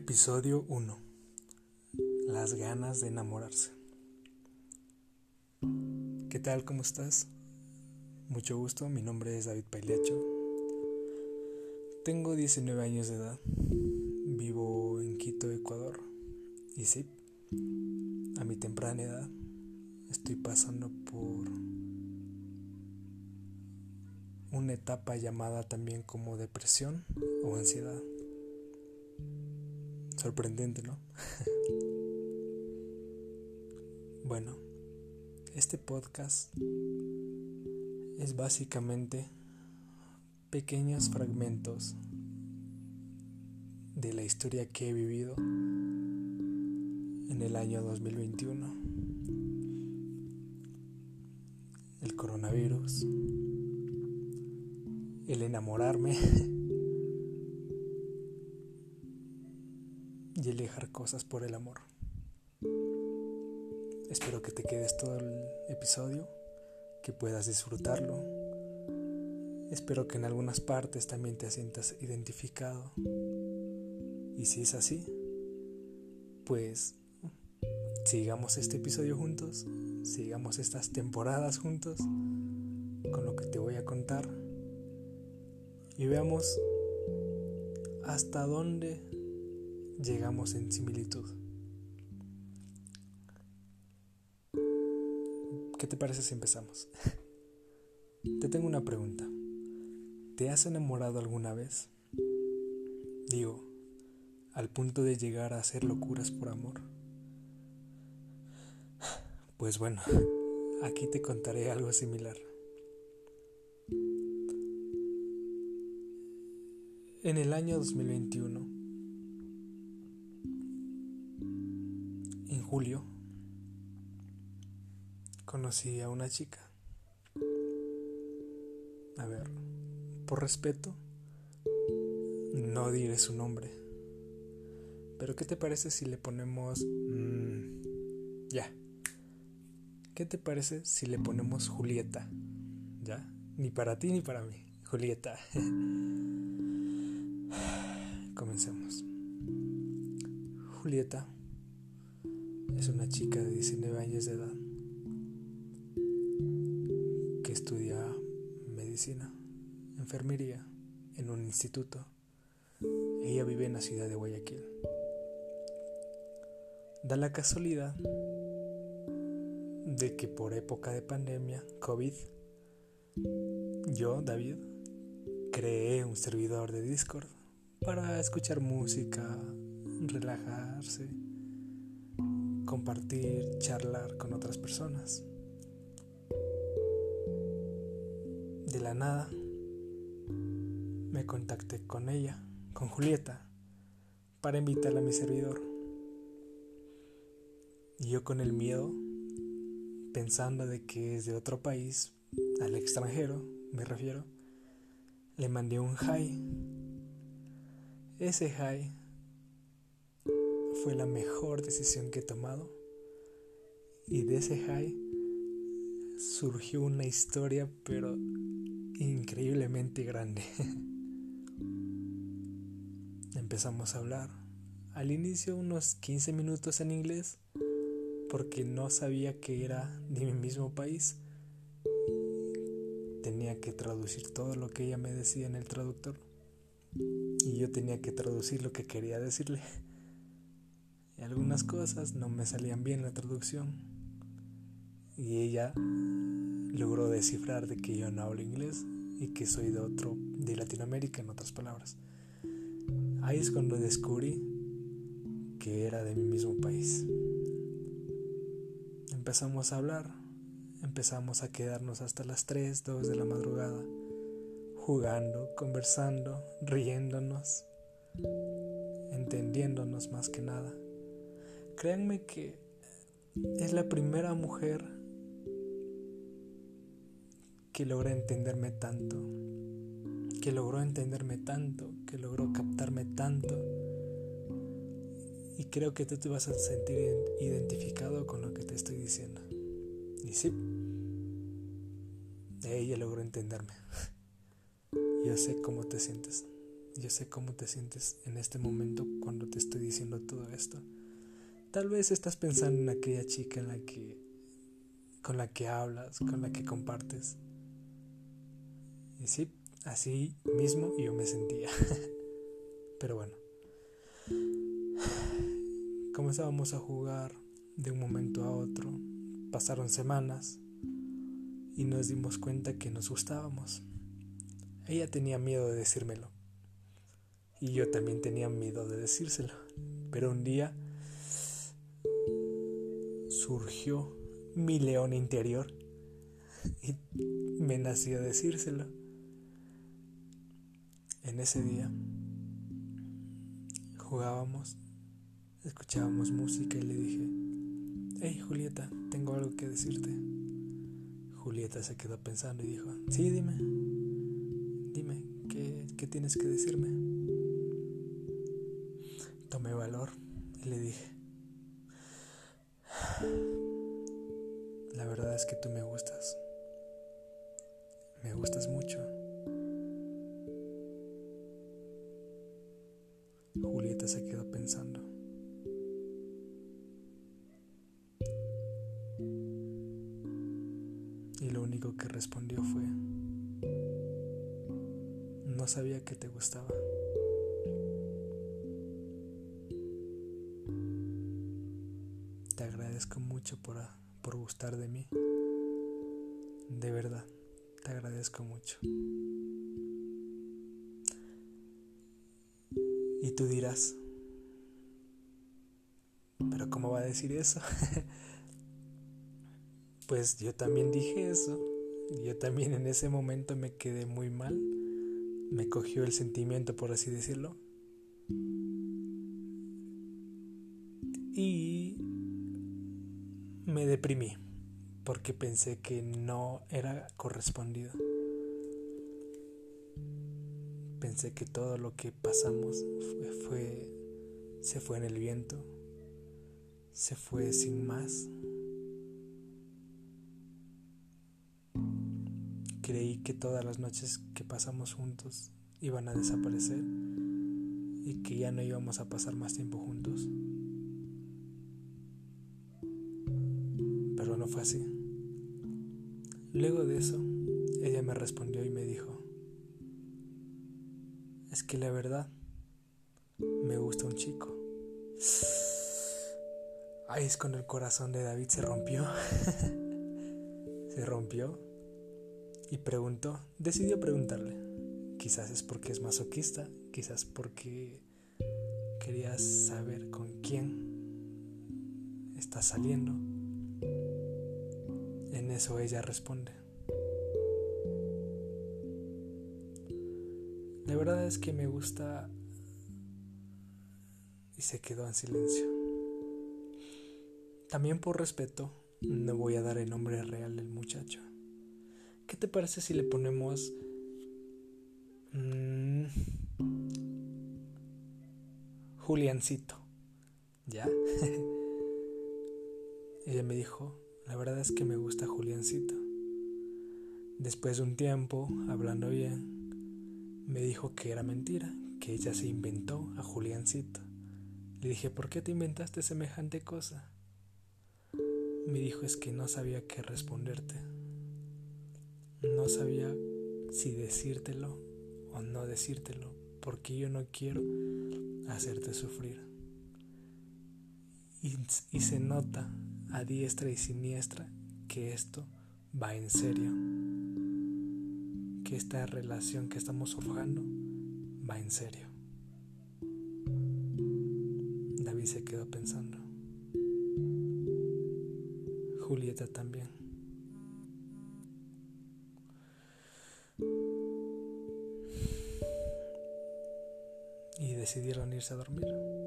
Episodio 1. Las ganas de enamorarse. ¿Qué tal? ¿Cómo estás? Mucho gusto, mi nombre es David Pailecho. Tengo 19 años de edad. Vivo en Quito, Ecuador. Y sí, a mi temprana edad estoy pasando por una etapa llamada también como depresión o ansiedad. Sorprendente, ¿no? bueno, este podcast es básicamente pequeños fragmentos de la historia que he vivido en el año 2021. El coronavirus, el enamorarme y el dejar cosas por el amor. Espero que te quedes todo el episodio, que puedas disfrutarlo. Espero que en algunas partes también te sientas identificado. Y si es así, pues sigamos este episodio juntos, sigamos estas temporadas juntos con lo que te voy a contar y veamos hasta dónde llegamos en similitud. ¿Qué te parece si empezamos? Te tengo una pregunta. ¿Te has enamorado alguna vez? Digo, al punto de llegar a hacer locuras por amor. Pues bueno, aquí te contaré algo similar. En el año 2021, julio conocí a una chica. A ver, por respeto, no diré su nombre. Pero ¿qué te parece si le ponemos... Mmm, ya. ¿Qué te parece si le ponemos Julieta? ¿Ya? Ni para ti ni para mí. Julieta. Comencemos. Julieta es una chica de 19 años de edad que estudia medicina, enfermería en un instituto. Ella vive en la ciudad de Guayaquil. Da la casualidad de que por época de pandemia, COVID, yo, David, creé un servidor de Discord para escuchar música, relajarse compartir, charlar con otras personas. De la nada me contacté con ella, con Julieta, para invitarla a mi servidor. Y yo con el miedo, pensando de que es de otro país, al extranjero, me refiero, le mandé un hi. Ese hi fue la mejor decisión que he tomado. Y de ese high surgió una historia, pero increíblemente grande. Empezamos a hablar. Al inicio unos 15 minutos en inglés, porque no sabía que era de mi mismo país. Tenía que traducir todo lo que ella me decía en el traductor. Y yo tenía que traducir lo que quería decirle y algunas cosas no me salían bien la traducción. Y ella logró descifrar de que yo no hablo inglés y que soy de otro, de Latinoamérica en otras palabras. Ahí es cuando descubrí que era de mi mismo país. Empezamos a hablar, empezamos a quedarnos hasta las 3, 2 de la madrugada, jugando, conversando, riéndonos, entendiéndonos más que nada. Créanme que es la primera mujer que logra entenderme tanto, que logró entenderme tanto, que logró captarme tanto. Y creo que tú te vas a sentir identificado con lo que te estoy diciendo. Y sí, ella logró entenderme. Yo sé cómo te sientes. yo sé cómo te sientes en este momento cuando te estoy diciendo todo esto. Tal vez estás pensando en aquella chica en la que con la que hablas, con la que compartes. Y sí, así mismo yo me sentía. Pero bueno. Comenzábamos a jugar de un momento a otro. Pasaron semanas y nos dimos cuenta que nos gustábamos. Ella tenía miedo de decírmelo. Y yo también tenía miedo de decírselo. Pero un día surgió mi león interior y me nació decírselo. En ese día jugábamos, escuchábamos música y le dije, hey Julieta, tengo algo que decirte. Julieta se quedó pensando y dijo, sí, dime, dime, ¿qué, qué tienes que decirme? Tomé valor y le dije, la verdad es que tú me gustas, me gustas mucho. Julieta se quedó pensando. Y lo único que respondió fue, no sabía que te gustaba. Te agradezco mucho por, por gustar de mí. De verdad, te agradezco mucho. Y tú dirás, pero ¿cómo va a decir eso? pues yo también dije eso. Yo también en ese momento me quedé muy mal. Me cogió el sentimiento, por así decirlo. Y me deprimí porque pensé que no era correspondido. Pensé que todo lo que pasamos fue, se fue en el viento, se fue sin más. Creí que todas las noches que pasamos juntos iban a desaparecer y que ya no íbamos a pasar más tiempo juntos. Fue así. Luego de eso, ella me respondió y me dijo, es que la verdad me gusta un chico. Ahí es cuando el corazón de David se rompió. se rompió y preguntó, decidió preguntarle. Quizás es porque es masoquista, quizás porque quería saber con quién está saliendo. En eso ella responde. La verdad es que me gusta y se quedó en silencio. También por respeto no voy a dar el nombre real del muchacho. ¿Qué te parece si le ponemos... Mmm, Juliancito? ¿Ya? Ella me dijo, la verdad es que me gusta Juliancito. Después de un tiempo, hablando bien, me dijo que era mentira, que ella se inventó a Juliancito. Le dije, ¿por qué te inventaste semejante cosa? Me dijo es que no sabía qué responderte. No sabía si decírtelo o no decírtelo, porque yo no quiero hacerte sufrir. Y, y se nota a diestra y siniestra que esto va en serio que esta relación que estamos forjando va en serio. David se quedó pensando. Julieta también. Y decidieron irse a dormir.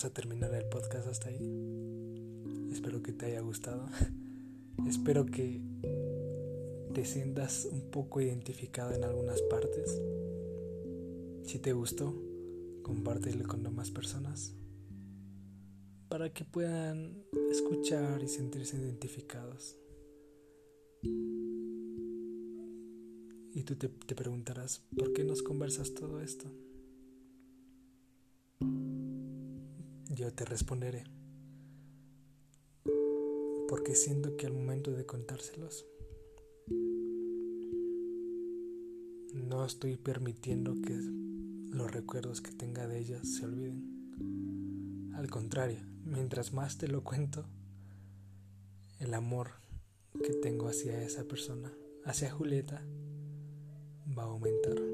Vamos a terminar el podcast hasta ahí. Espero que te haya gustado. Espero que te sientas un poco identificado en algunas partes. Si te gustó, compártelo con demás personas. para que puedan escuchar y sentirse identificados. Y tú te, te preguntarás, ¿por qué nos conversas todo esto? Yo te responderé, porque siento que al momento de contárselos, no estoy permitiendo que los recuerdos que tenga de ellas se olviden. Al contrario, mientras más te lo cuento, el amor que tengo hacia esa persona, hacia Julieta, va a aumentar.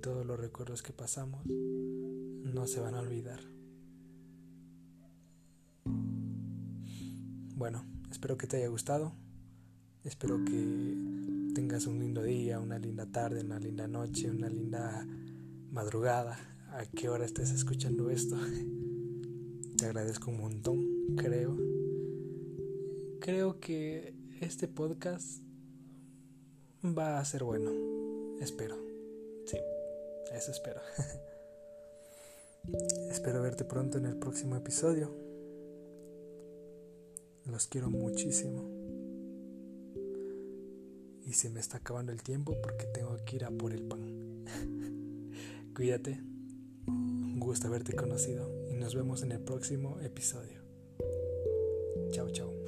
Todos los recuerdos que pasamos no se van a olvidar. Bueno, espero que te haya gustado. Espero que tengas un lindo día, una linda tarde, una linda noche, una linda madrugada. A qué hora estés escuchando esto. Te agradezco un montón, creo. Creo que este podcast va a ser bueno. Espero. Eso espero. espero verte pronto en el próximo episodio. Los quiero muchísimo y se me está acabando el tiempo porque tengo que ir a por el pan. Cuídate, un gusto haberte conocido y nos vemos en el próximo episodio. Chao, chao.